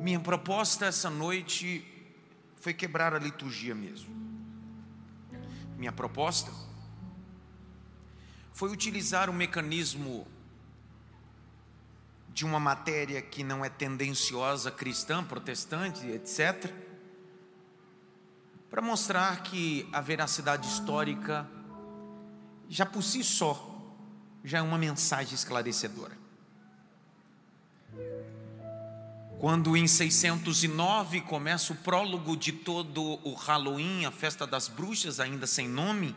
Minha proposta essa noite foi quebrar a liturgia mesmo. Minha proposta foi utilizar o mecanismo de uma matéria que não é tendenciosa cristã, protestante, etc., para mostrar que a veracidade histórica, já por si só, já é uma mensagem esclarecedora. Quando em 609 começa o prólogo de todo o Halloween, a festa das bruxas, ainda sem nome,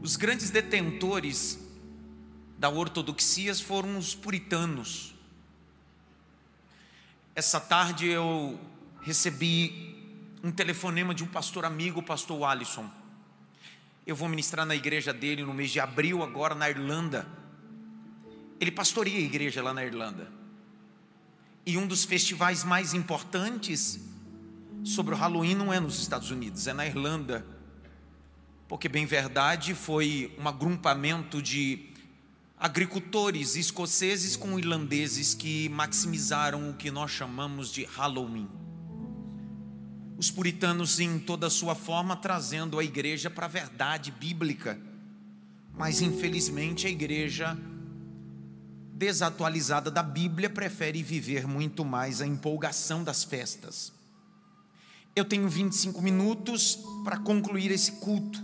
os grandes detentores da ortodoxia foram os puritanos. Essa tarde eu recebi um telefonema de um pastor amigo, o pastor Alisson. Eu vou ministrar na igreja dele no mês de abril, agora na Irlanda. Ele pastoreia a igreja lá na Irlanda. E um dos festivais mais importantes sobre o Halloween não é nos Estados Unidos, é na Irlanda. Porque, bem verdade, foi um agrupamento de agricultores escoceses com irlandeses que maximizaram o que nós chamamos de Halloween. Os puritanos, em toda a sua forma, trazendo a igreja para a verdade bíblica. Mas, infelizmente, a igreja desatualizada da Bíblia prefere viver muito mais a empolgação das festas. Eu tenho 25 minutos para concluir esse culto.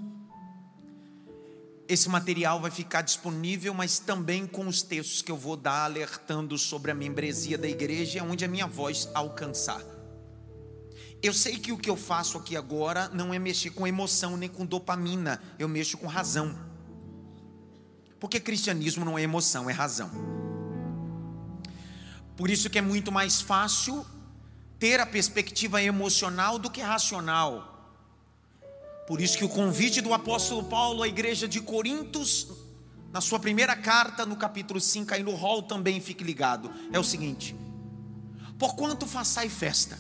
Esse material vai ficar disponível, mas também com os textos que eu vou dar alertando sobre a membresia da igreja, onde a minha voz alcançar. Eu sei que o que eu faço aqui agora não é mexer com emoção nem com dopamina, eu mexo com razão. Porque cristianismo não é emoção, é razão. Por isso que é muito mais fácil ter a perspectiva emocional do que racional. Por isso que o convite do apóstolo Paulo à igreja de Corintos, na sua primeira carta, no capítulo 5, aí no hall também fique ligado, é o seguinte: Porquanto façai festa,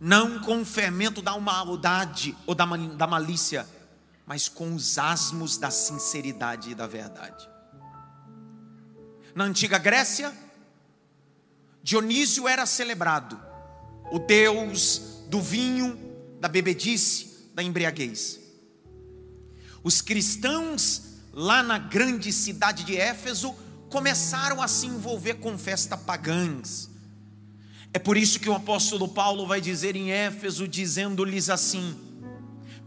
não com o fermento da maldade ou da, da malícia, mas com os asmos da sinceridade e da verdade. Na antiga Grécia, Dionísio era celebrado, o deus do vinho, da bebedice, da embriaguez. Os cristãos lá na grande cidade de Éfeso começaram a se envolver com festas pagãs. É por isso que o apóstolo Paulo vai dizer em Éfeso, dizendo-lhes assim: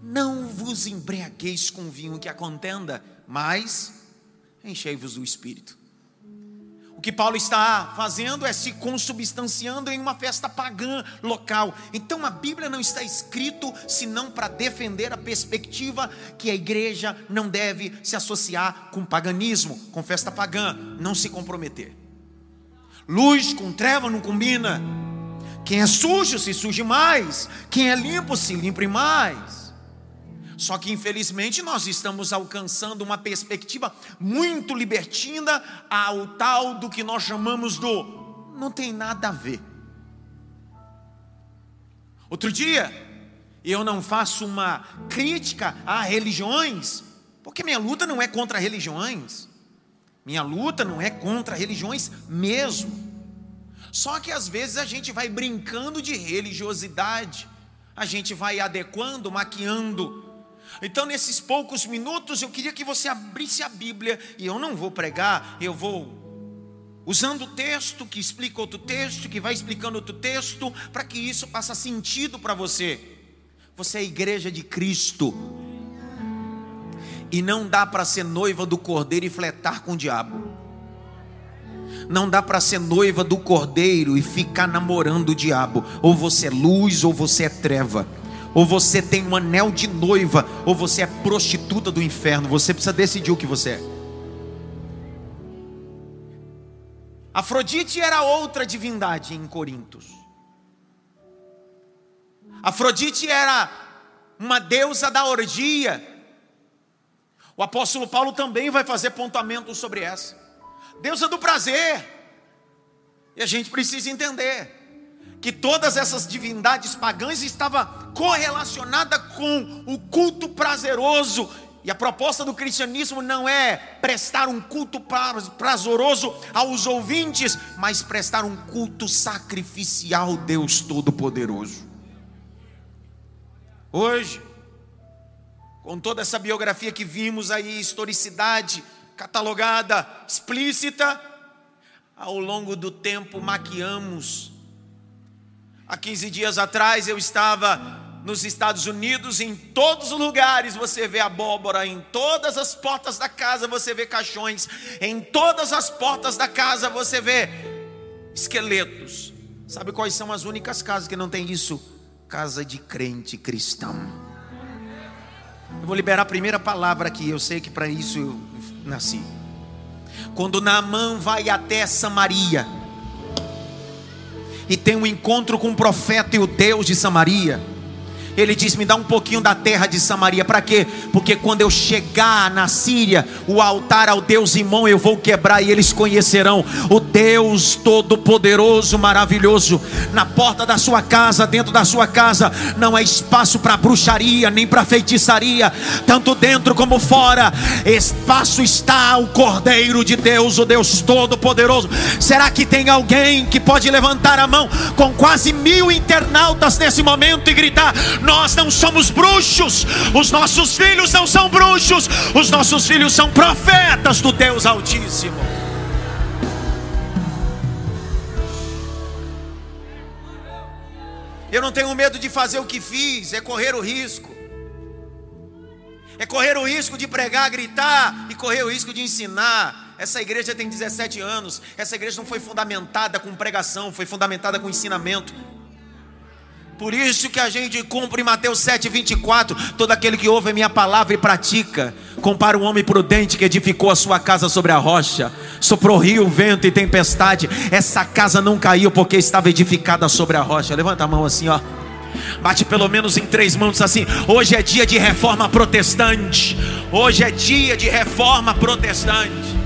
Não vos embriagueis com vinho que a contenda, mas enchei-vos do espírito. O que Paulo está fazendo é se consubstanciando em uma festa pagã local. Então a Bíblia não está escrito senão para defender a perspectiva que a igreja não deve se associar com paganismo, com festa pagã, não se comprometer. Luz com treva não combina. Quem é sujo se suje mais, quem é limpo se limpe mais. Só que infelizmente nós estamos alcançando uma perspectiva muito libertina ao tal do que nós chamamos do não tem nada a ver. Outro dia, eu não faço uma crítica a religiões, porque minha luta não é contra religiões. Minha luta não é contra religiões mesmo. Só que às vezes a gente vai brincando de religiosidade, a gente vai adequando, maquiando então, nesses poucos minutos, eu queria que você abrisse a Bíblia, e eu não vou pregar, eu vou usando o texto que explica outro texto, que vai explicando outro texto, para que isso faça sentido para você. Você é a igreja de Cristo. E não dá para ser noiva do cordeiro e fletar com o diabo. Não dá para ser noiva do cordeiro e ficar namorando o diabo. Ou você é luz ou você é treva ou você tem um anel de noiva, ou você é prostituta do inferno. Você precisa decidir o que você é. Afrodite era outra divindade em Corintos. Afrodite era uma deusa da orgia. O apóstolo Paulo também vai fazer pontuamento sobre essa. Deusa do prazer. E a gente precisa entender que todas essas divindades pagãs estavam correlacionadas com o culto prazeroso E a proposta do cristianismo não é prestar um culto prazeroso aos ouvintes, mas prestar um culto sacrificial ao Deus Todo-Poderoso. Hoje, com toda essa biografia que vimos aí, historicidade catalogada, explícita, ao longo do tempo maquiamos. Há 15 dias atrás eu estava nos Estados Unidos, em todos os lugares você vê abóbora, em todas as portas da casa você vê caixões, em todas as portas da casa você vê esqueletos. Sabe quais são as únicas casas que não tem isso? Casa de crente cristão. Eu vou liberar a primeira palavra aqui, eu sei que para isso eu nasci. Quando Naamã vai até Samaria e tem um encontro com o profeta e o Deus de Samaria, ele diz: Me dá um pouquinho da terra de Samaria. Para quê? Porque quando eu chegar na Síria, o altar ao Deus Imão eu vou quebrar e eles conhecerão o Deus Todo-Poderoso, maravilhoso. Na porta da sua casa, dentro da sua casa, não há espaço para bruxaria, nem para feitiçaria, tanto dentro como fora. Espaço está o Cordeiro de Deus, o Deus Todo-Poderoso. Será que tem alguém que pode levantar a mão com quase mil internautas nesse momento e gritar: nós não somos bruxos, os nossos filhos não são bruxos, os nossos filhos são profetas do Deus Altíssimo. Eu não tenho medo de fazer o que fiz, é correr o risco. É correr o risco de pregar, gritar e correr o risco de ensinar. Essa igreja tem 17 anos. Essa igreja não foi fundamentada com pregação, foi fundamentada com ensinamento. Por isso que a gente cumpre Mateus 7,24: todo aquele que ouve a minha palavra e pratica, compara um homem prudente que edificou a sua casa sobre a rocha, soprou rio, vento e tempestade. Essa casa não caiu porque estava edificada sobre a rocha. Levanta a mão assim, ó. Bate pelo menos em três mãos assim. Hoje é dia de reforma protestante. Hoje é dia de reforma protestante.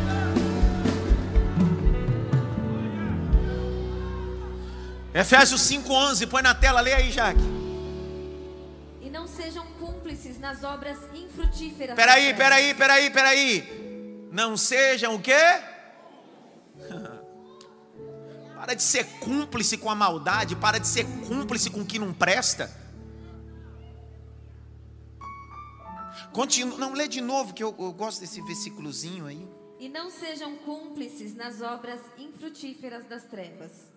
Efésios 5:11, põe na tela, lê aí, Jaque. E não sejam cúmplices nas obras infrutíferas. Peraí, peraí, peraí, peraí. Não sejam o quê? para de ser cúmplice com a maldade, para de ser cúmplice com o que não presta. Continua, não lê de novo que eu, eu gosto desse versículozinho aí. E não sejam cúmplices nas obras infrutíferas das trevas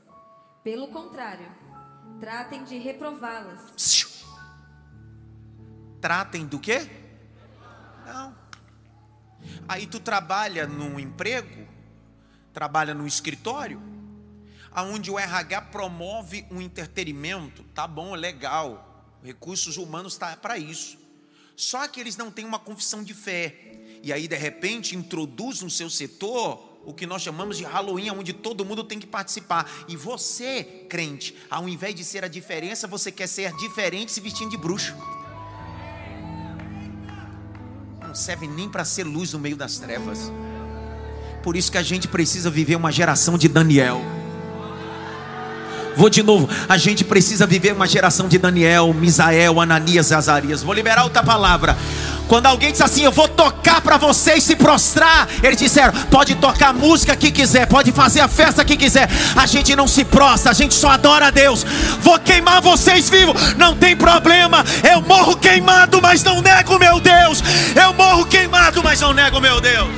pelo contrário, tratem de reprová-las. Tratem do quê? Não. Aí tu trabalha num emprego, trabalha num escritório, aonde o RH promove um entretenimento, tá bom, legal. Recursos humanos está para isso. Só que eles não têm uma confissão de fé. E aí de repente introduz no seu setor o que nós chamamos de Halloween, onde todo mundo tem que participar. E você, crente, ao invés de ser a diferença, você quer ser diferente se vestindo de bruxo. Não serve nem para ser luz no meio das trevas. Por isso que a gente precisa viver uma geração de Daniel. Vou de novo. A gente precisa viver uma geração de Daniel, Misael, Ananias Azarias. Vou liberar outra palavra. Quando alguém diz assim, eu vou tocar para vocês se prostrar, eles disseram: pode tocar a música que quiser, pode fazer a festa que quiser. A gente não se prostra, a gente só adora a Deus. Vou queimar vocês vivos, não tem problema. Eu morro queimado, mas não nego meu Deus. Eu morro queimado, mas não nego meu Deus.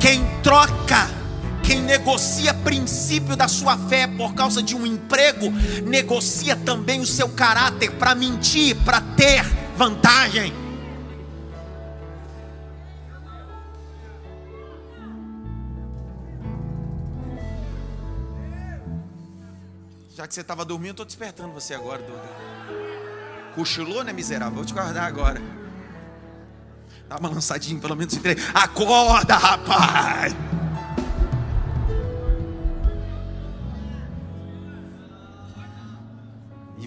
Quem troca quem negocia princípio da sua fé por causa de um emprego, negocia também o seu caráter para mentir, para ter vantagem. Já que você estava dormindo, estou despertando você agora, Duda. Cochilou, né, miserável? Vou te acordar agora. Dá uma lançadinha, pelo menos em três. Acorda, rapaz!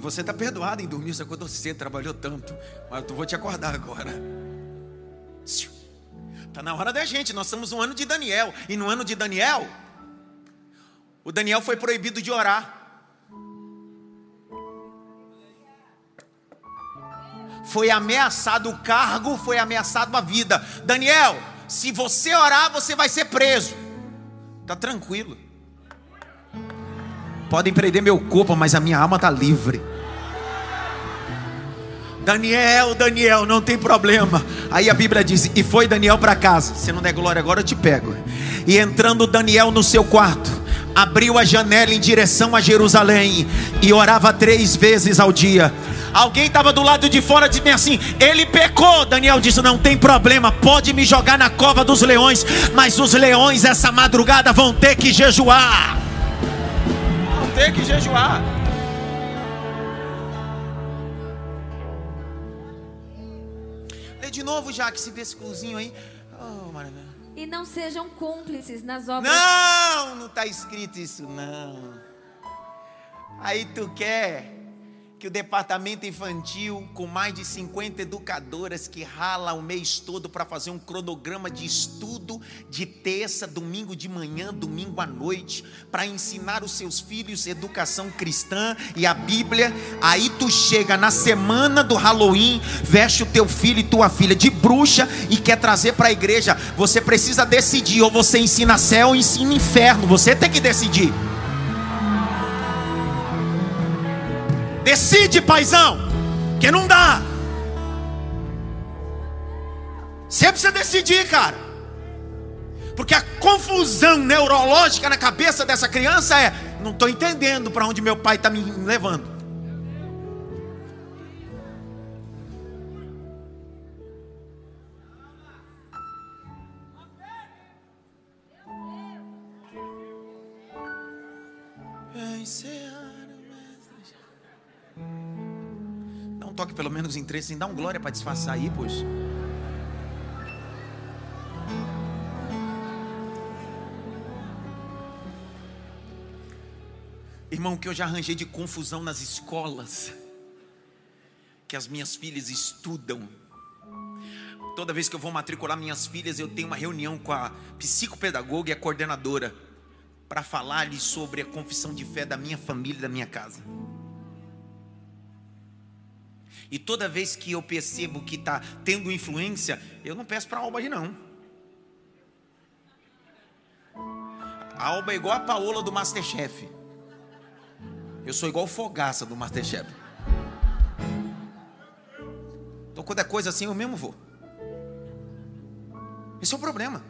Você está perdoado em dormir, você acordou cedo, trabalhou tanto. Mas eu vou te acordar agora. Está na hora da gente, nós estamos no ano de Daniel. E no ano de Daniel, o Daniel foi proibido de orar. foi ameaçado o cargo, foi ameaçado a vida. Daniel, se você orar, você vai ser preso. Tá tranquilo. Podem prender meu corpo, mas a minha alma tá livre. Daniel, Daniel, não tem problema. Aí a Bíblia diz: E foi Daniel para casa. Se não der glória agora, eu te pego. E entrando Daniel no seu quarto, abriu a janela em direção a Jerusalém e orava três vezes ao dia. Alguém estava do lado de fora mim assim: Ele pecou. Daniel disse: Não tem problema, pode me jogar na cova dos leões, mas os leões essa madrugada vão ter que jejuar. Vão ter que jejuar. De novo, Jaque, esse versículozinho aí. Oh, maravilha. E não sejam cúmplices nas obras. Não, não está escrito isso, não. Aí tu quer que o departamento infantil, com mais de 50 educadoras que rala o mês todo para fazer um cronograma de estudo de terça, domingo de manhã, domingo à noite, para ensinar os seus filhos educação cristã e a Bíblia. Aí tu chega na semana do Halloween, veste o teu filho e tua filha de bruxa e quer trazer para a igreja. Você precisa decidir, ou você ensina céu ou ensina inferno. Você tem que decidir. Decide, paizão, que não dá. Você precisa decidir, cara. Porque a confusão neurológica na cabeça dessa criança é: não estou entendendo para onde meu pai está me levando. Toque pelo menos em três, assim, dá um glória para disfarçar aí, pois. Irmão, que eu já arranjei de confusão nas escolas que as minhas filhas estudam. Toda vez que eu vou matricular minhas filhas, eu tenho uma reunião com a psicopedagoga e a coordenadora para falar-lhes sobre a confissão de fé da minha família e da minha casa. E toda vez que eu percebo que está tendo influência, eu não peço para a Alba ir, não. A Alba é igual a Paola do Masterchef. Eu sou igual o Fogaça do Masterchef. Então, quando é coisa assim, eu mesmo vou. Esse é o problema.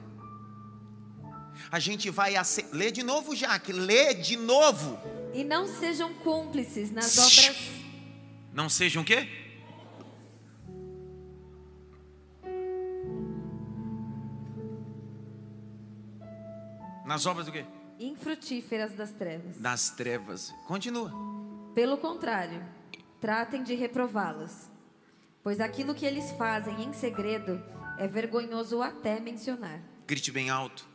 A gente vai ace... ler de novo, Jaque, lê de novo. E não sejam cúmplices nas obras. Não sejam o quê? Nas obras do quê? Infrutíferas das trevas. Das trevas. Continua. Pelo contrário, tratem de reprová-las. Pois aquilo que eles fazem em segredo é vergonhoso até mencionar. Grite bem alto.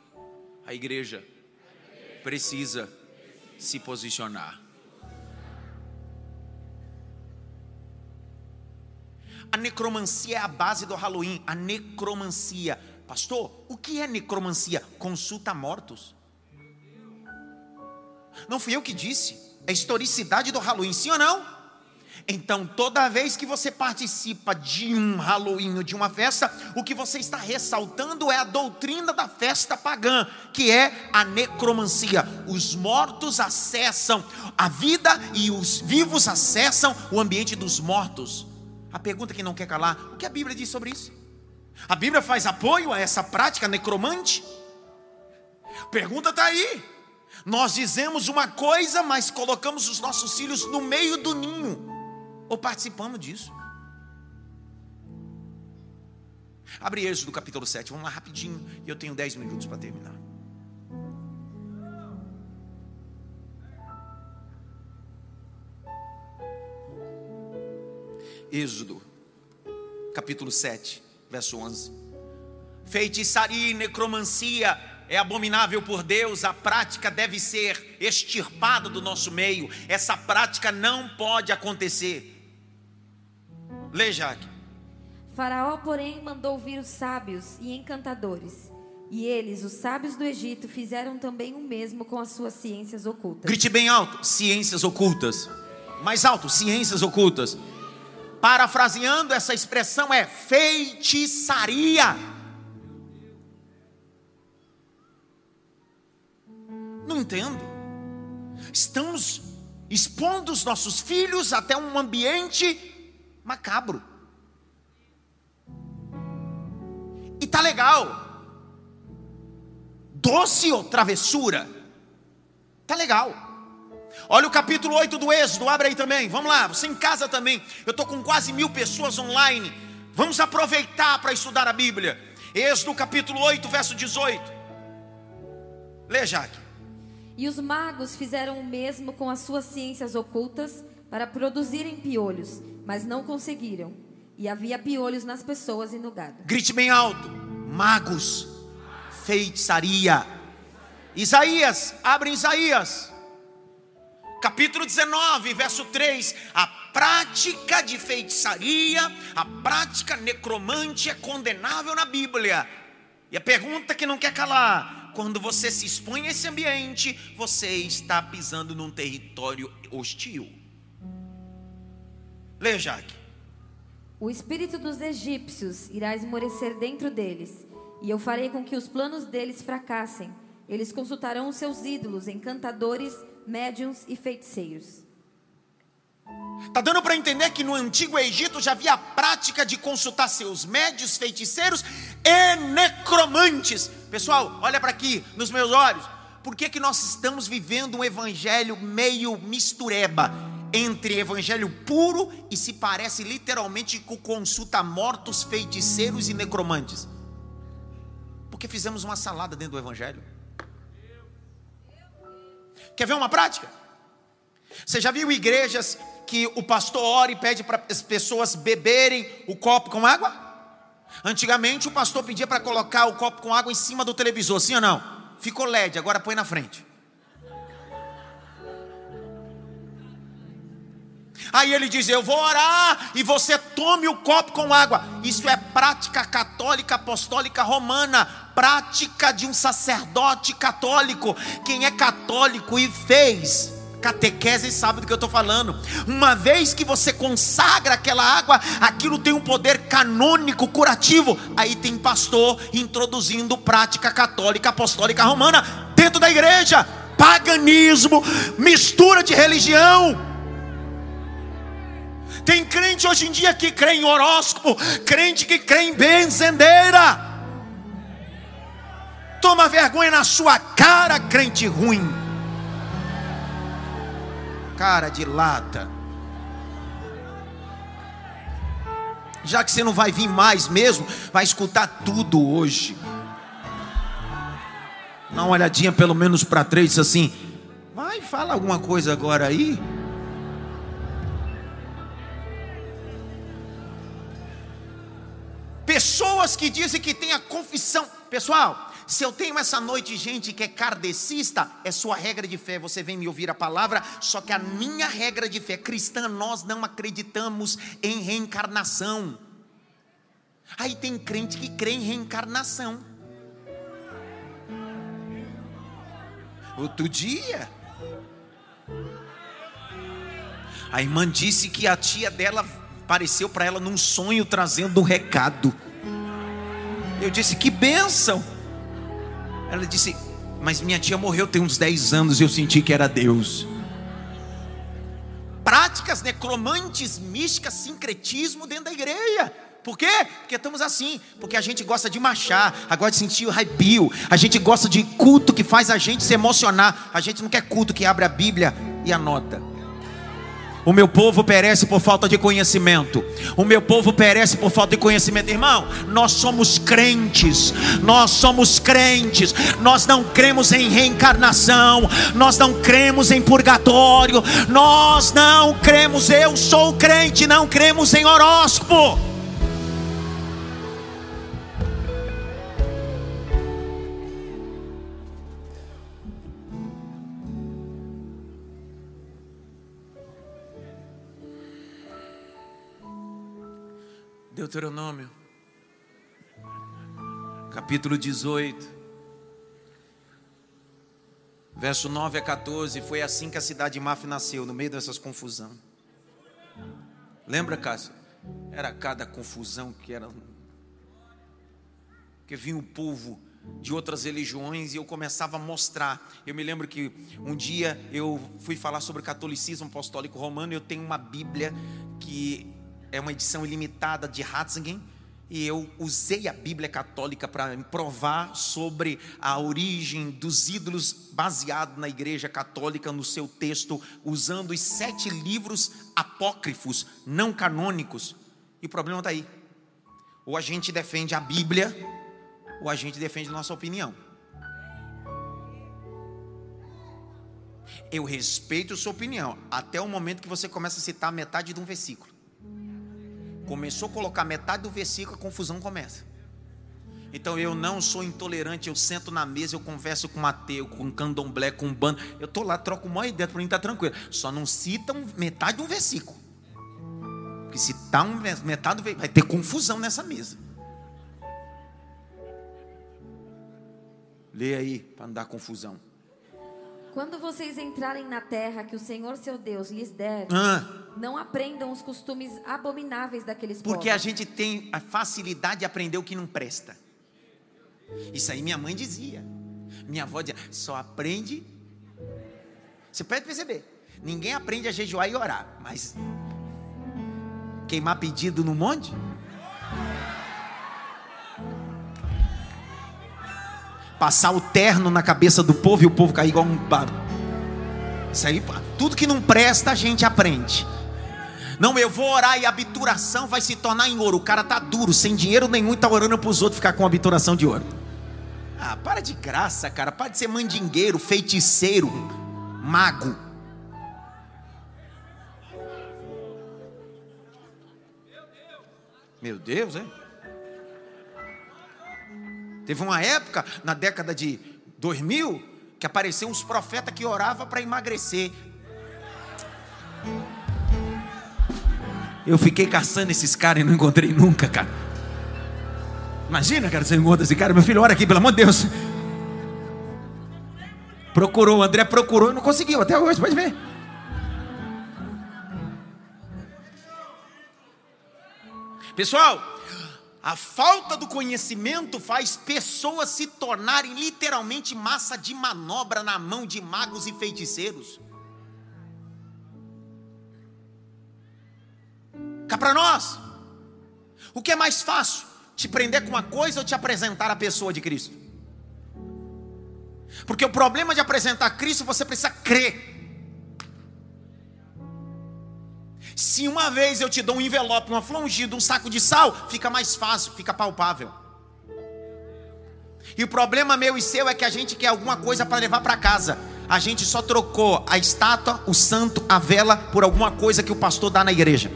A igreja precisa se posicionar. A necromancia é a base do Halloween. A necromancia. Pastor, o que é necromancia? Consulta mortos. Não fui eu que disse. É historicidade do Halloween, sim ou não? Então, toda vez que você participa de um Halloween de uma festa, o que você está ressaltando é a doutrina da festa pagã, que é a necromancia. Os mortos acessam a vida e os vivos acessam o ambiente dos mortos. A pergunta que não quer calar: o que a Bíblia diz sobre isso? A Bíblia faz apoio a essa prática necromante? Pergunta está aí. Nós dizemos uma coisa, mas colocamos os nossos filhos no meio do ninho, ou participamos disso. Abre Êxodo capítulo 7, vamos lá rapidinho, e eu tenho 10 minutos para terminar. Êxodo, capítulo 7, verso 11. Feitiçaria e necromancia é abominável por Deus, a prática deve ser extirpada do nosso meio, essa prática não pode acontecer. Lê, Jaque. Faraó, porém, mandou vir os sábios e encantadores. E eles, os sábios do Egito, fizeram também o mesmo com as suas ciências ocultas. Grite bem alto: ciências ocultas. Mais alto: ciências ocultas. Parafraseando essa expressão, é feitiçaria. Não entendo. Estamos expondo os nossos filhos até um ambiente macabro. E tá legal. Doce ou travessura? Tá legal. Olha o capítulo 8 do Êxodo, abre aí também. Vamos lá, você em casa também. Eu estou com quase mil pessoas online. Vamos aproveitar para estudar a Bíblia. Êxodo capítulo 8, verso 18. Lê, Jaque. E os magos fizeram o mesmo com as suas ciências ocultas para produzirem piolhos, mas não conseguiram. E havia piolhos nas pessoas e no gado. Grite bem alto: magos, feitiçaria. Isaías, abre Isaías, capítulo 19, verso 3. A prática de feitiçaria, a prática necromante é condenável na Bíblia. E a pergunta que não quer calar: quando você se expõe a esse ambiente, você está pisando num território hostil. Leia, Jaque. O espírito dos egípcios irá esmorecer dentro deles, e eu farei com que os planos deles fracassem. Eles consultarão os seus ídolos, encantadores, médiums e feiticeiros. Está dando para entender que no antigo Egito já havia a prática de consultar seus médios, feiticeiros e necromantes. Pessoal, olha para aqui nos meus olhos. Por que, que nós estamos vivendo um evangelho meio mistureba? entre evangelho puro e se parece literalmente com consulta mortos, feiticeiros e necromantes. Porque fizemos uma salada dentro do evangelho. Quer ver uma prática? Você já viu igrejas que o pastor ora e pede para as pessoas beberem o copo com água? Antigamente o pastor pedia para colocar o copo com água em cima do televisor, sim ou não? Ficou LED, agora põe na frente. Aí ele diz: Eu vou orar e você tome o copo com água. Isso é prática católica apostólica romana, prática de um sacerdote católico. Quem é católico e fez catequese sabe do que eu estou falando. Uma vez que você consagra aquela água, aquilo tem um poder canônico, curativo. Aí tem pastor introduzindo prática católica apostólica romana dentro da igreja. Paganismo, mistura de religião. Tem crente hoje em dia que crê em horóscopo, crente que crê em benzendeira. Toma vergonha na sua cara, crente ruim. Cara de lata. Já que você não vai vir mais mesmo, vai escutar tudo hoje. Dá uma olhadinha pelo menos para três assim. Vai, fala alguma coisa agora aí. Pessoas que dizem que tem a confissão. Pessoal, se eu tenho essa noite gente que é kardecista, é sua regra de fé, você vem me ouvir a palavra, só que a minha regra de fé cristã, nós não acreditamos em reencarnação. Aí tem crente que crê em reencarnação. Outro dia, a irmã disse que a tia dela apareceu para ela num sonho trazendo um recado. Eu disse: Que bênção! Ela disse: Mas minha tia morreu tem uns 10 anos e eu senti que era Deus. Práticas necromantes, místicas, sincretismo dentro da igreja. Por quê? Porque estamos assim. Porque a gente gosta de marchar, agora de sentir o arrepio. A gente gosta de culto que faz a gente se emocionar. A gente não quer culto que abre a Bíblia e anota. O meu povo perece por falta de conhecimento. O meu povo perece por falta de conhecimento. Irmão, nós somos crentes. Nós somos crentes. Nós não cremos em reencarnação. Nós não cremos em purgatório. Nós não cremos. Eu sou crente. Não cremos em horóscopo. Deuteronômio, capítulo 18, verso 9 a 14. Foi assim que a cidade de Maf nasceu, no meio dessas confusão. Lembra, Cássio? Era cada confusão que era. Que vinha o povo de outras religiões e eu começava a mostrar. Eu me lembro que um dia eu fui falar sobre catolicismo apostólico romano. Eu tenho uma Bíblia que é uma edição ilimitada de Ratzinger e eu usei a Bíblia católica para provar sobre a origem dos ídolos baseado na Igreja Católica no seu texto, usando os sete livros apócrifos, não canônicos. E o problema está aí. Ou a gente defende a Bíblia, ou a gente defende nossa opinião. Eu respeito sua opinião, até o momento que você começa a citar metade de um versículo. Começou a colocar metade do versículo, a confusão começa. Então eu não sou intolerante, eu sento na mesa, eu converso com Mateu, com candomblé, com bando. Eu estou lá, troco uma ideia, para mim está tranquilo. Só não citam metade de um versículo. Porque se tá um, metade vai ter confusão nessa mesa. Lê aí, para não dar confusão. Quando vocês entrarem na terra que o Senhor seu Deus lhes der, Ah, não aprendam os costumes abomináveis daqueles porque a povos. gente tem a facilidade de aprender o que não presta. Isso aí minha mãe dizia. Minha avó dizia, só aprende. Você pode perceber. Ninguém aprende a jejuar e orar, mas queimar pedido no monte? Passar o terno na cabeça do povo e o povo cair igual um bar. Isso aí, tudo que não presta a gente aprende. Não, eu vou orar e a obturação vai se tornar em ouro. O cara tá duro, sem dinheiro nenhum, e tá orando para os outros ficar com a obturação de ouro. Ah, para de graça, cara. Para de ser mandingueiro, feiticeiro, mago. Meu Deus, hein? Teve uma época, na década de 2000, que apareceu uns profetas que oravam para emagrecer. Eu fiquei caçando esses caras e não encontrei nunca, cara. Imagina, cara, você encontra esse cara, meu filho, ora aqui, pelo amor de Deus. Procurou, o André procurou e não conseguiu até hoje, pode ver. Pessoal, a falta do conhecimento faz pessoas se tornarem literalmente massa de manobra na mão de magos e feiticeiros. Cá para nós, o que é mais fácil? Te prender com uma coisa ou te apresentar a pessoa de Cristo? Porque o problema de apresentar Cristo, você precisa crer. Se uma vez eu te dou um envelope, uma flongida, um saco de sal, fica mais fácil, fica palpável. E o problema meu e seu é que a gente quer alguma coisa para levar para casa. A gente só trocou a estátua, o santo, a vela por alguma coisa que o pastor dá na igreja.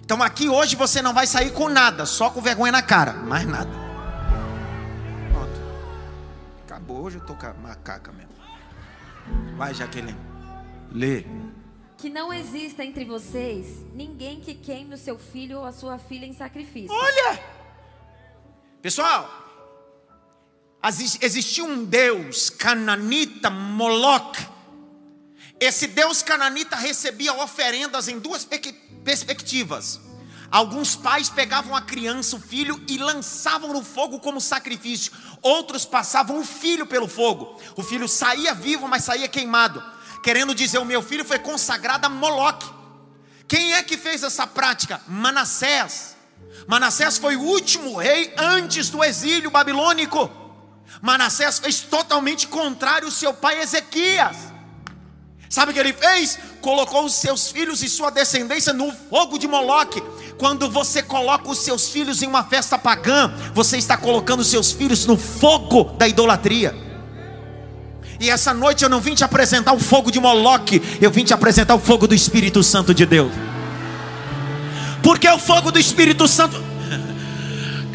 Então aqui hoje você não vai sair com nada, só com vergonha na cara, mais nada. Pronto. Acabou, hoje eu tô com macaca mesmo. Vai, Jaqueline. Lê. Que não exista entre vocês ninguém que queime o seu filho ou a sua filha em sacrifício. Olha! Pessoal, exi- existia um Deus cananita, Moloch. Esse Deus cananita recebia oferendas em duas perspectivas. Alguns pais pegavam a criança, o filho, e lançavam no fogo como sacrifício. Outros passavam o filho pelo fogo. O filho saía vivo, mas saía queimado. Querendo dizer, o meu filho foi consagrado a Moloque. Quem é que fez essa prática? Manassés. Manassés foi o último rei antes do exílio babilônico. Manassés fez totalmente contrário ao seu pai Ezequias. Sabe o que ele fez? Colocou os seus filhos e sua descendência no fogo de Moloque. Quando você coloca os seus filhos em uma festa pagã, você está colocando os seus filhos no fogo da idolatria. E essa noite eu não vim te apresentar o fogo de Moloque, eu vim te apresentar o fogo do Espírito Santo de Deus. Porque o fogo do Espírito Santo.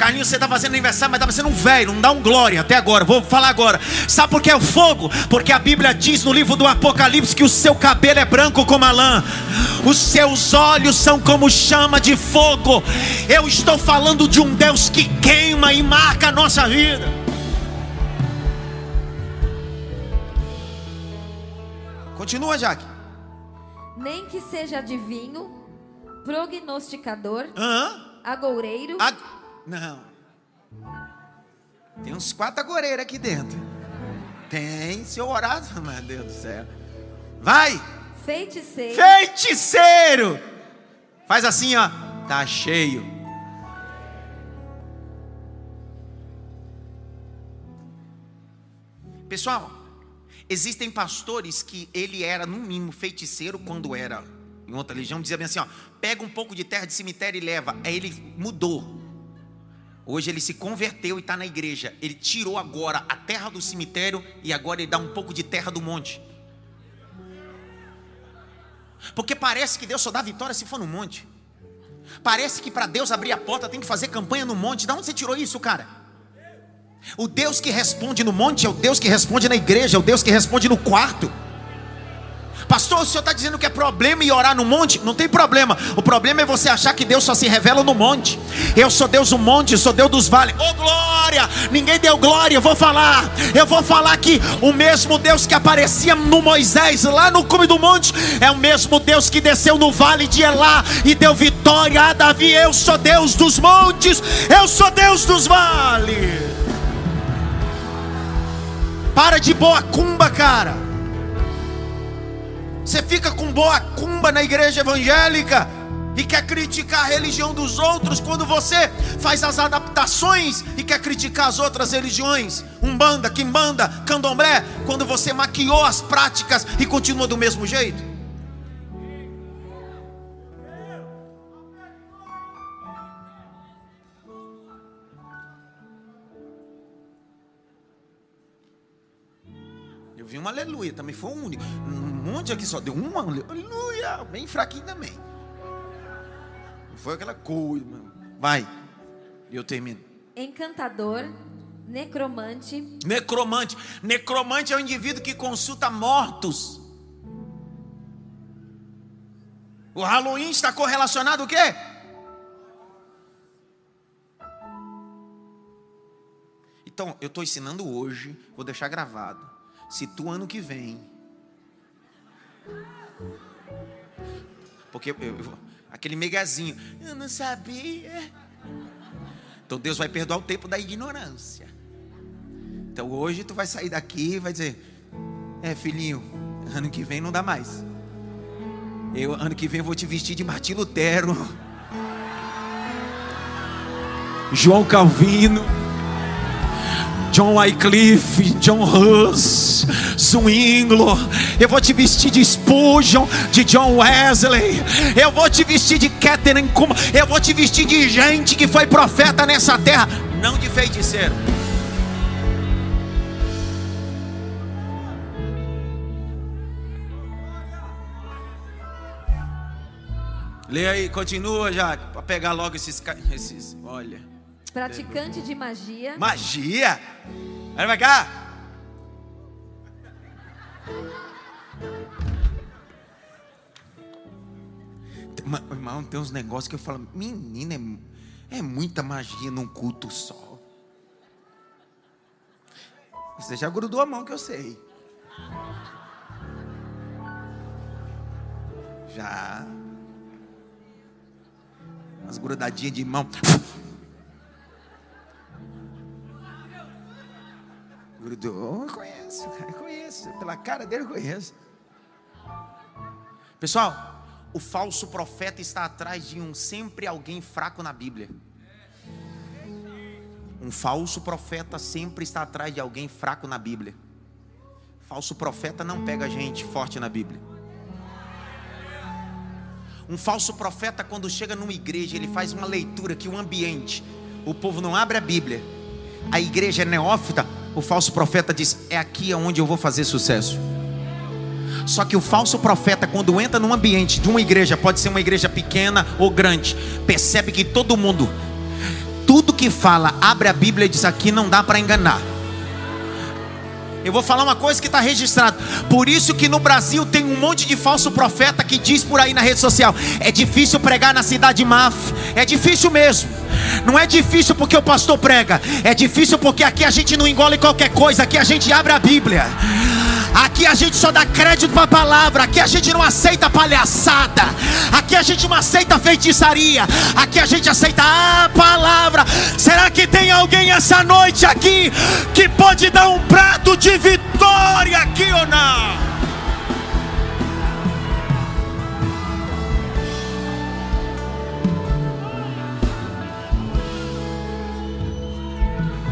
Carlinhos, você está fazendo aniversário, mas está parecendo um velho, não dá um glória até agora. Vou falar agora. Sabe por que é o fogo? Porque a Bíblia diz no livro do Apocalipse que o seu cabelo é branco como a lã, os seus olhos são como chama de fogo. Eu estou falando de um Deus que queima e marca a nossa vida. Continua, Jaque. nem que seja adivinho, prognosticador, Hã? agoureiro, Ag... Não. Tem uns quatro agoreiros aqui dentro. Tem, se eu orar, meu Deus do céu. Vai! feiticeiro, Feiticeiro! Faz assim, ó. Tá cheio. Pessoal, existem pastores que ele era no mínimo feiticeiro quando era em outra religião, dizia bem assim, ó, pega um pouco de terra de cemitério e leva. Aí ele mudou. Hoje ele se converteu e está na igreja. Ele tirou agora a terra do cemitério e agora ele dá um pouco de terra do monte. Porque parece que Deus só dá vitória se for no monte. Parece que para Deus abrir a porta tem que fazer campanha no monte. De onde você tirou isso, cara? O Deus que responde no monte é o Deus que responde na igreja, é o Deus que responde no quarto. Pastor, o senhor está dizendo que é problema e orar no monte? Não tem problema. O problema é você achar que Deus só se revela no monte. Eu sou Deus do monte, sou Deus dos vales. Ô oh, glória! Ninguém deu glória. Eu vou falar. Eu vou falar que o mesmo Deus que aparecia no Moisés lá no cume do monte é o mesmo Deus que desceu no vale de Elá e deu vitória a Davi. Eu sou Deus dos montes. Eu sou Deus dos vales. Para de boa cumba, cara. Você fica com boa cumba na igreja evangélica e quer criticar a religião dos outros quando você faz as adaptações e quer criticar as outras religiões, umbanda, quimbanda, candomblé, quando você maquiou as práticas e continua do mesmo jeito. Eu vi um aleluia, também foi um único. Um monte aqui só deu um aleluia, bem fraquinho também. Não foi aquela coisa, mano. Vai, eu termino. encantador, necromante, Necromante. Necromante é o indivíduo que consulta mortos. O Halloween está correlacionado o quê? Então, eu estou ensinando hoje, vou deixar gravado. Se tu ano que vem. Porque eu, eu- aquele megazinho, eu não sabia. Então Deus vai perdoar o tempo da ignorância. Então hoje tu vai sair daqui e vai dizer: É, filhinho, ano que vem não dá mais. Eu, ano que vem eu vou te vestir de Martim Lutero, João Calvino, John Wycliffe, John Hus, Zwinglo. Eu vou te vestir de Spurgeon, de John Wesley. Eu vou te vestir de Catherine Kuma. Eu vou te vestir de gente que foi profeta nessa terra, não de feiticeiro. Lê aí, continua já, para pegar logo esses, esses. Olha. Praticante de magia, Magia? Olha pra cá. Irmão, tem uns negócios que eu falo, menina, é, é muita magia num culto só. Você já grudou a mão que eu sei. Já. Umas grudadinhas de mão. Grudou, eu conheço, eu conheço. Pela cara dele eu conheço. Pessoal, o falso profeta está atrás de um sempre alguém fraco na Bíblia. Um falso profeta sempre está atrás de alguém fraco na Bíblia. Falso profeta não pega gente forte na Bíblia. Um falso profeta, quando chega numa igreja, ele faz uma leitura que o ambiente, o povo não abre a Bíblia, a igreja é neófita, o falso profeta diz: É aqui onde eu vou fazer sucesso. Só que o falso profeta, quando entra num ambiente de uma igreja, pode ser uma igreja pequena ou grande, percebe que todo mundo, tudo que fala, abre a Bíblia e diz: Aqui não dá para enganar. Eu vou falar uma coisa que está registrado. Por isso que no Brasil tem um monte de falso profeta que diz por aí na rede social: é difícil pregar na cidade maf. É difícil mesmo. Não é difícil porque o pastor prega. É difícil porque aqui a gente não engole qualquer coisa. Aqui a gente abre a Bíblia. Aqui a gente só dá crédito para a palavra. Aqui a gente não aceita palhaçada. Aqui a gente não aceita feitiçaria. Aqui a gente aceita a palavra. Será que tem alguém essa noite aqui que pode dar um prato de vitória aqui ou não?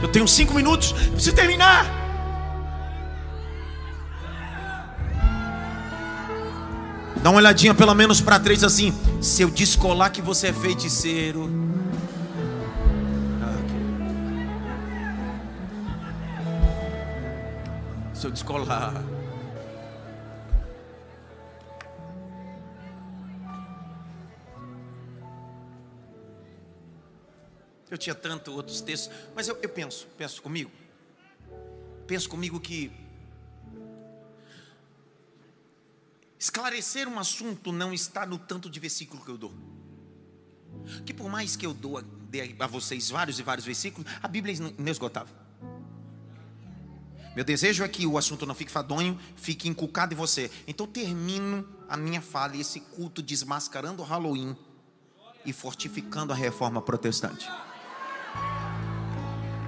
Eu tenho cinco minutos, preciso terminar. Dá uma olhadinha pelo menos para três assim. Se eu descolar que você é feiticeiro. Se eu descolar. Eu tinha tanto outros textos, mas eu, eu penso, penso comigo. Penso comigo que esclarecer um assunto não está no tanto de versículo que eu dou. Que por mais que eu dou a, a vocês vários e vários versículos, a Bíblia é inesgotável. Meu desejo é que o assunto não fique fadonho, fique inculcado em você. Então termino a minha fala e esse culto desmascarando o Halloween e fortificando a reforma protestante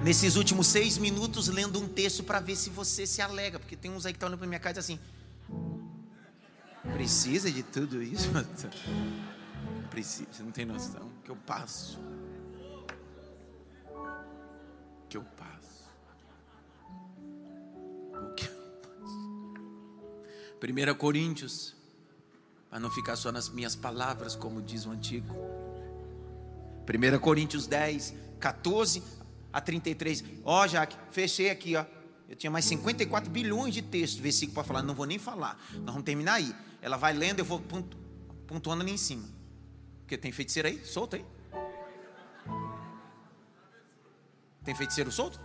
nesses últimos seis minutos lendo um texto para ver se você se alega, porque tem uns aí que estão olhando para minha casa assim. Precisa de tudo isso? Precisa, você não tem noção que eu passo. Que eu passo. O que eu passo. 1 Coríntios, para não ficar só nas minhas palavras, como diz o antigo. 1 Coríntios 10, 14 a 33. Ó, oh, Jaque, fechei aqui, ó. Eu tinha mais 54 bilhões de textos, versículo para falar, não vou nem falar. Nós vamos terminar aí. Ela vai lendo, eu vou pontuando ali em cima. Porque tem feiticeiro aí? Solta aí. Tem feiticeiro solto?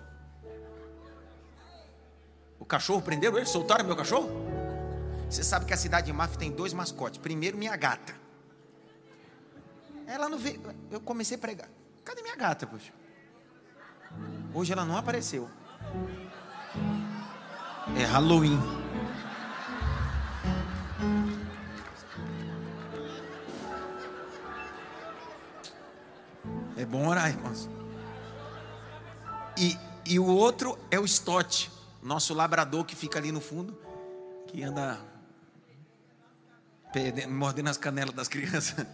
O cachorro prenderam ele? Soltaram meu cachorro? Você sabe que a cidade de Maf tem dois mascotes. Primeiro, minha gata. Ela não veio. Eu comecei a pregar. Cadê minha gata, poxa? Hoje ela não apareceu. É Halloween. É bom orar, irmãos. E, e o outro é o Stott, nosso labrador que fica ali no fundo, que anda mordendo as canelas das crianças.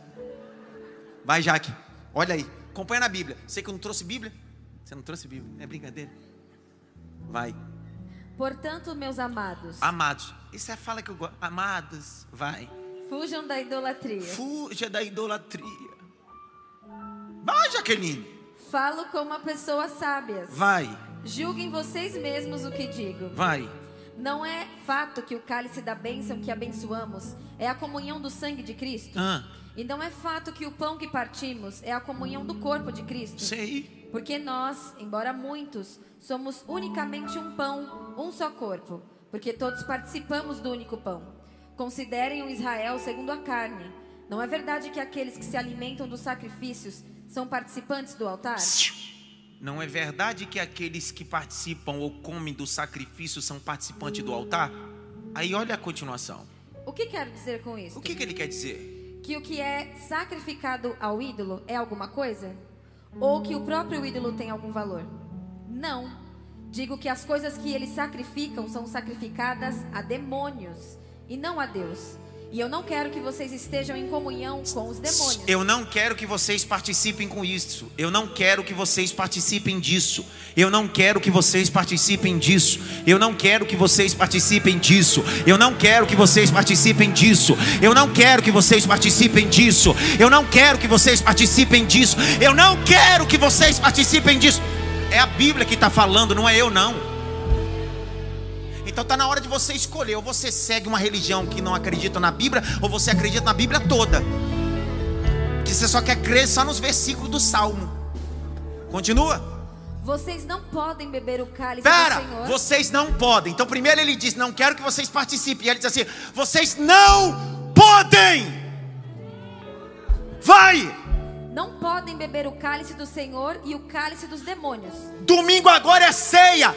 Vai, Jaque, olha aí, acompanha na Bíblia. Sei que eu não trouxe Bíblia, você não trouxe Bíblia? É brincadeira? Vai. Portanto, meus amados. Amados. Isso é a fala que eu gosto. Amados. Vai. Fujam da idolatria. Fuja da idolatria. Vai, Jaqueline. Falo como uma pessoa sábia. Vai. Julguem vocês mesmos o que digo. Vai. Não é fato que o cálice da bênção que abençoamos é a comunhão do sangue de Cristo? Ah. E não é fato que o pão que partimos é a comunhão do corpo de Cristo? Sei. Porque nós, embora muitos, somos unicamente um pão, um só corpo, porque todos participamos do único pão. Considerem o Israel segundo a carne. Não é verdade que aqueles que se alimentam dos sacrifícios são participantes do altar? Não é verdade que aqueles que participam ou comem do sacrifício são participantes do altar? Aí olha a continuação. O que quero dizer com isso? O que, que ele quer dizer? Que o que é sacrificado ao ídolo é alguma coisa? ou que o próprio ídolo tem algum valor? Não. Digo que as coisas que eles sacrificam são sacrificadas a demônios e não a Deus. E eu não quero que vocês estejam em comunhão com os demônios. Eu não quero que vocês participem com isso. Eu não quero que vocês participem disso. Eu não quero que vocês participem disso. Eu não quero que vocês participem disso. Eu não quero que vocês participem disso. Eu não quero que vocês participem disso. Eu não quero que vocês participem disso. Eu não quero que vocês participem disso. É a Bíblia que está falando, não é eu não. Então está na hora de você escolher. Ou você segue uma religião que não acredita na Bíblia, ou você acredita na Bíblia toda. Que você só quer crer só nos versículos do Salmo. Continua. Vocês não podem beber o cálice Pera, do Senhor. vocês não podem. Então primeiro ele diz, não quero que vocês participem. E ele diz assim, vocês não podem. Vai. Não podem beber o cálice do Senhor e o cálice dos demônios. Domingo agora é ceia.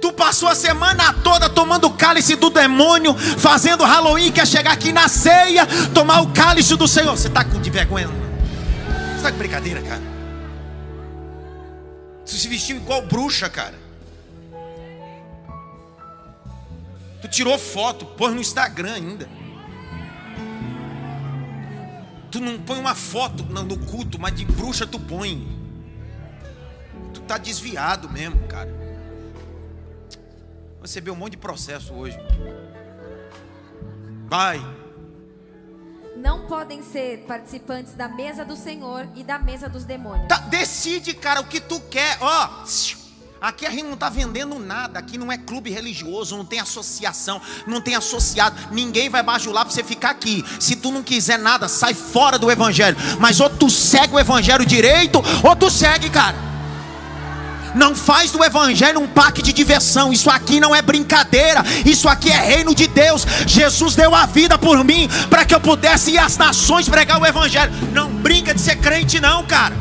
Tu passou a semana toda tomando o cálice do demônio, fazendo Halloween, quer chegar aqui na ceia, tomar o cálice do Senhor. Você está com de vergonha? Você está com brincadeira, cara? Você se vestiu igual bruxa, cara. Tu tirou foto, pôs no Instagram ainda. Tu não põe uma foto no culto, mas de bruxa tu põe. Tu tá desviado mesmo, cara. Recebeu um monte de processo hoje. Vai. Não podem ser participantes da mesa do Senhor e da mesa dos demônios. Tá, decide, cara, o que tu quer. Ó, aqui a gente não tá vendendo nada. Aqui não é clube religioso, não tem associação, não tem associado. Ninguém vai bajular pra você ficar aqui. Se tu não quiser nada, sai fora do evangelho. Mas ou tu segue o evangelho direito, ou tu segue, cara. Não faz do evangelho um parque de diversão. Isso aqui não é brincadeira. Isso aqui é reino de Deus. Jesus deu a vida por mim para que eu pudesse ir às nações pregar o evangelho. Não brinca de ser crente não, cara.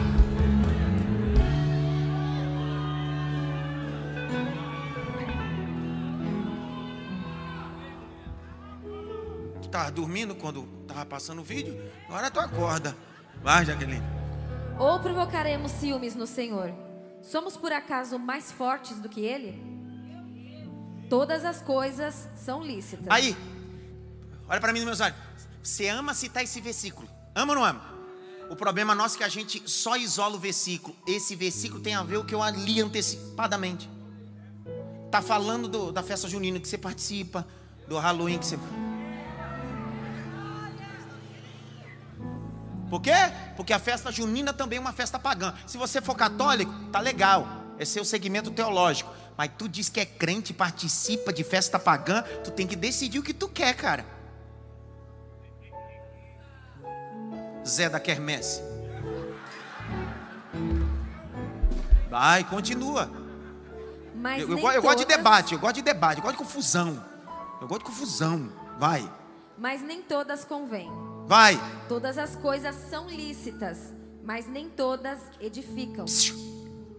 Estava dormindo quando estava passando o vídeo? Agora tu acorda. Vai, Jaqueline. Ou provocaremos ciúmes no Senhor? Somos por acaso mais fortes do que ele? Todas as coisas são lícitas. Aí, olha para mim nos meus olhos. Você ama citar esse versículo? Ama ou não ama? O problema nosso é que a gente só isola o versículo. Esse versículo tem a ver com o que eu li antecipadamente. Tá falando do, da festa junina que você participa, do Halloween que você Por quê? Porque a festa junina também é uma festa pagã. Se você for católico, tá legal. É seu segmento teológico. Mas tu diz que é crente, participa de festa pagã, tu tem que decidir o que tu quer, cara. Zé da Quermesse. Vai, continua. Mas eu, eu, nem eu gosto de todas- debate, eu gosto de debate, eu gosto de confusão. Eu gosto de confusão. Vai, Mas nem todas convêm. Vai. Todas as coisas são lícitas, mas nem todas edificam.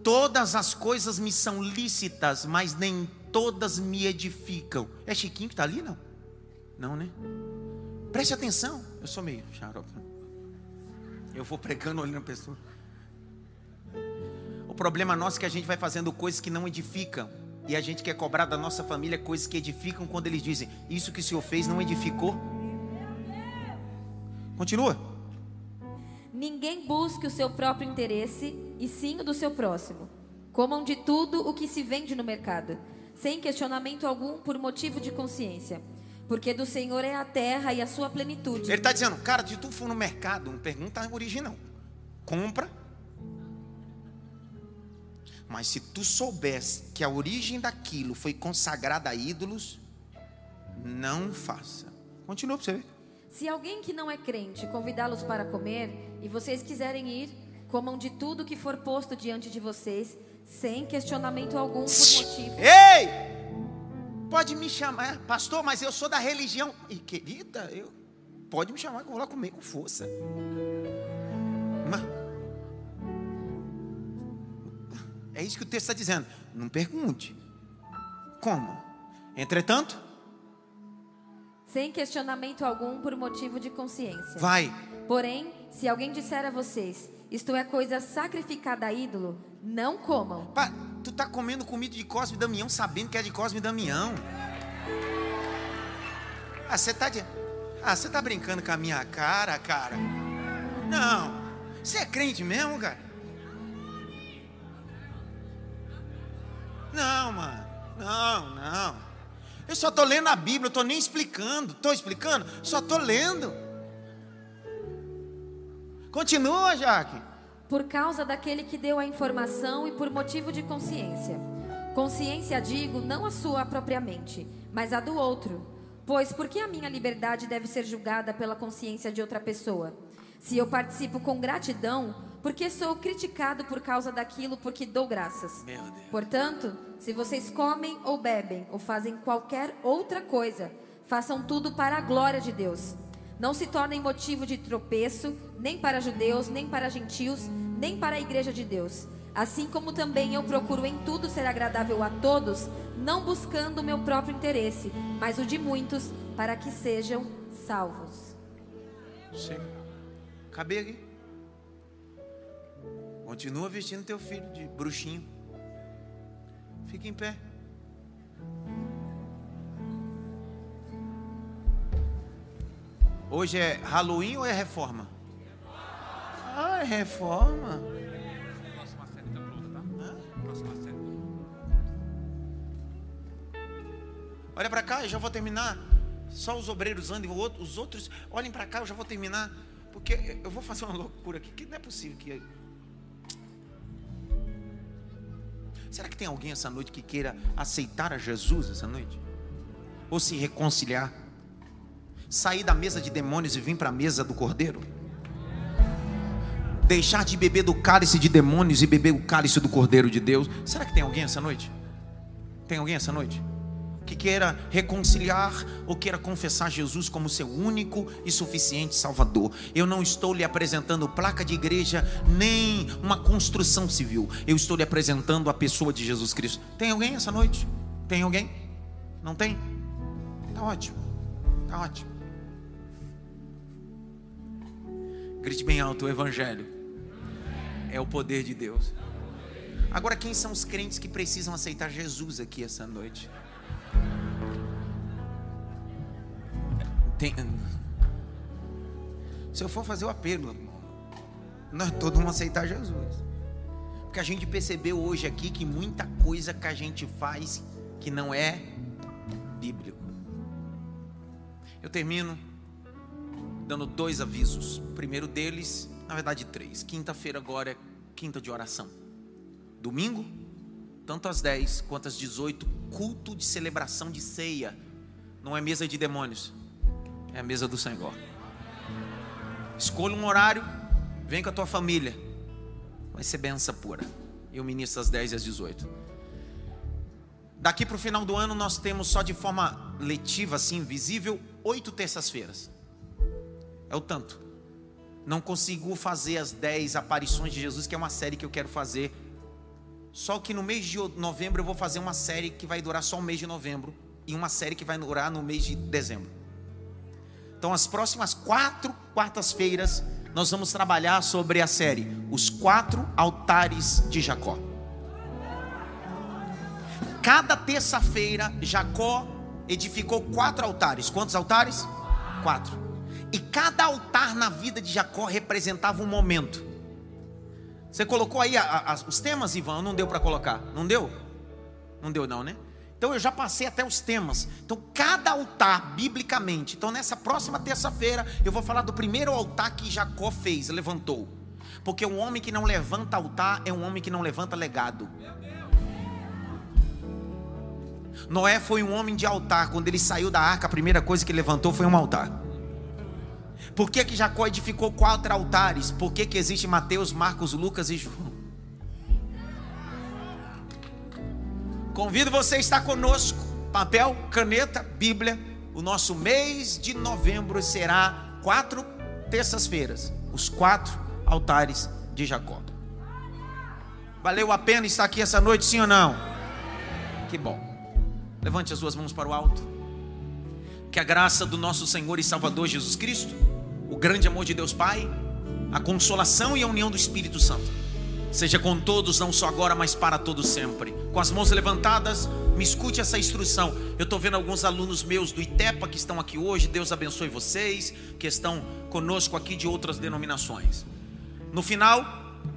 Todas as coisas me são lícitas, mas nem todas me edificam. É Chiquinho que está ali, não? Não, né? Preste atenção. Eu sou meio xarope. Eu vou pregando olhando a pessoa. O problema nosso é que a gente vai fazendo coisas que não edificam. E a gente quer cobrar da nossa família coisas que edificam quando eles dizem: Isso que o Senhor fez não edificou. Continua. Ninguém busque o seu próprio interesse, e sim o do seu próximo. Comam de tudo o que se vende no mercado, sem questionamento algum por motivo de consciência. Porque do Senhor é a terra e a sua plenitude. Ele está dizendo, cara, se tu for no mercado, não pergunta a origem não. Compra. Mas se tu soubesse que a origem daquilo foi consagrada a ídolos, não faça. Continua para você ver. Se alguém que não é crente convidá-los para comer, e vocês quiserem ir, comam de tudo que for posto diante de vocês, sem questionamento algum por motivo. Ei! Pode me chamar, pastor, mas eu sou da religião. E querida, eu pode me chamar que eu vou lá comer com força. Mas, é isso que o texto está dizendo. Não pergunte. Como? Entretanto, Sem questionamento algum por motivo de consciência. vai. Porém, se alguém disser a vocês, isto é coisa sacrificada a ídolo, não comam. Pá, tu tá comendo comida de Cosme e Damião sabendo que é de Cosme e Damião. Ah, você tá de... Ah, você tá brincando com a minha cara, cara? Não. Você é crente mesmo, cara? Não, mano. Não, não. Eu só tô lendo a Bíblia, tô nem explicando. Tô explicando? Só tô lendo. Continua, Jaque. Por causa daquele que deu a informação e por motivo de consciência. Consciência, digo, não a sua propriamente, mas a do outro. Pois por que a minha liberdade deve ser julgada pela consciência de outra pessoa? Se eu participo com gratidão, porque sou criticado por causa daquilo porque dou graças. Meu Deus. Portanto, se vocês comem ou bebem ou fazem qualquer outra coisa, façam tudo para a glória de Deus. Não se tornem motivo de tropeço, nem para judeus, nem para gentios, nem para a igreja de Deus. Assim como também eu procuro em tudo ser agradável a todos, não buscando o meu próprio interesse, mas o de muitos, para que sejam salvos. Chega. Cabelo aqui. Continua vestindo teu filho de bruxinho. Fica em pé. Hoje é Halloween ou é reforma? Ah, é reforma. Próxima série tá pronta, tá? Próxima série. Olha para cá, eu já vou terminar. Só os obreiros andem, os outros olhem para cá, eu já vou terminar. Porque eu vou fazer uma loucura aqui, que não é possível que. Será que tem alguém essa noite que queira aceitar a Jesus essa noite? Ou se reconciliar? Sair da mesa de demônios e vir para a mesa do Cordeiro? Deixar de beber do cálice de demônios e beber o cálice do Cordeiro de Deus? Será que tem alguém essa noite? Tem alguém essa noite? Que queira reconciliar ou queira confessar Jesus como seu único e suficiente Salvador. Eu não estou lhe apresentando placa de igreja nem uma construção civil. Eu estou lhe apresentando a pessoa de Jesus Cristo. Tem alguém essa noite? Tem alguém? Não tem? Tá ótimo. Tá ótimo. Grite bem alto o evangelho. É o poder de Deus. Agora, quem são os crentes que precisam aceitar Jesus aqui essa noite? Tem... Se eu for fazer o apelo, nós todos vamos aceitar Jesus. Porque a gente percebeu hoje aqui que muita coisa que a gente faz que não é bíblico. Eu termino dando dois avisos. O primeiro deles, na verdade, três. Quinta-feira agora é quinta de oração. Domingo, tanto às 10 quanto às 18, culto de celebração de ceia. Não é mesa de demônios é a mesa do Senhor. Escolha um horário, vem com a tua família. Vai ser benção pura. Eu ministro às 10 e às 18. Daqui para o final do ano nós temos só de forma letiva, assim, visível, oito terças-feiras. É o tanto. Não consigo fazer as 10 aparições de Jesus, que é uma série que eu quero fazer. Só que no mês de novembro eu vou fazer uma série que vai durar só o mês de novembro. E uma série que vai durar no mês de dezembro. Então, as próximas quatro quartas-feiras, nós vamos trabalhar sobre a série Os Quatro Altares de Jacó. Cada terça-feira, Jacó edificou quatro altares. Quantos altares? Quatro. E cada altar na vida de Jacó representava um momento. Você colocou aí a, a, os temas, Ivan? Não deu para colocar? Não deu? Não deu, não, né? Então eu já passei até os temas. Então cada altar, biblicamente. Então nessa próxima terça-feira eu vou falar do primeiro altar que Jacó fez, levantou. Porque um homem que não levanta altar é um homem que não levanta legado. Noé foi um homem de altar. Quando ele saiu da arca, a primeira coisa que levantou foi um altar. Por que, que Jacó edificou quatro altares? Por que, que existe Mateus, Marcos, Lucas e João? Convido você a estar conosco. Papel, caneta, Bíblia. O nosso mês de novembro será quatro terças-feiras. Os quatro altares de Jacó. Valeu a pena estar aqui essa noite, sim ou não? Que bom. Levante as suas mãos para o alto. Que a graça do nosso Senhor e Salvador Jesus Cristo, o grande amor de Deus Pai, a consolação e a união do Espírito Santo Seja com todos, não só agora, mas para todos sempre. Com as mãos levantadas, me escute essa instrução. Eu estou vendo alguns alunos meus do ITEPA que estão aqui hoje. Deus abençoe vocês, que estão conosco aqui de outras denominações. No final,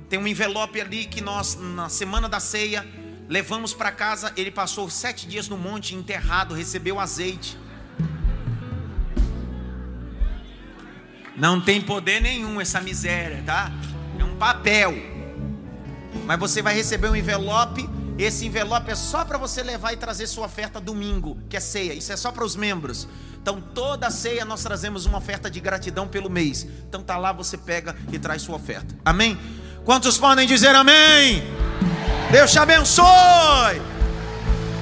tem um envelope ali que nós, na semana da ceia, levamos para casa. Ele passou sete dias no monte enterrado, recebeu azeite. Não tem poder nenhum essa miséria, tá? É um papel. Mas você vai receber um envelope. Esse envelope é só para você levar e trazer sua oferta domingo, que é ceia. Isso é só para os membros. Então, toda ceia nós trazemos uma oferta de gratidão pelo mês. Então, tá lá, você pega e traz sua oferta. Amém? Quantos podem dizer amém? Deus te abençoe.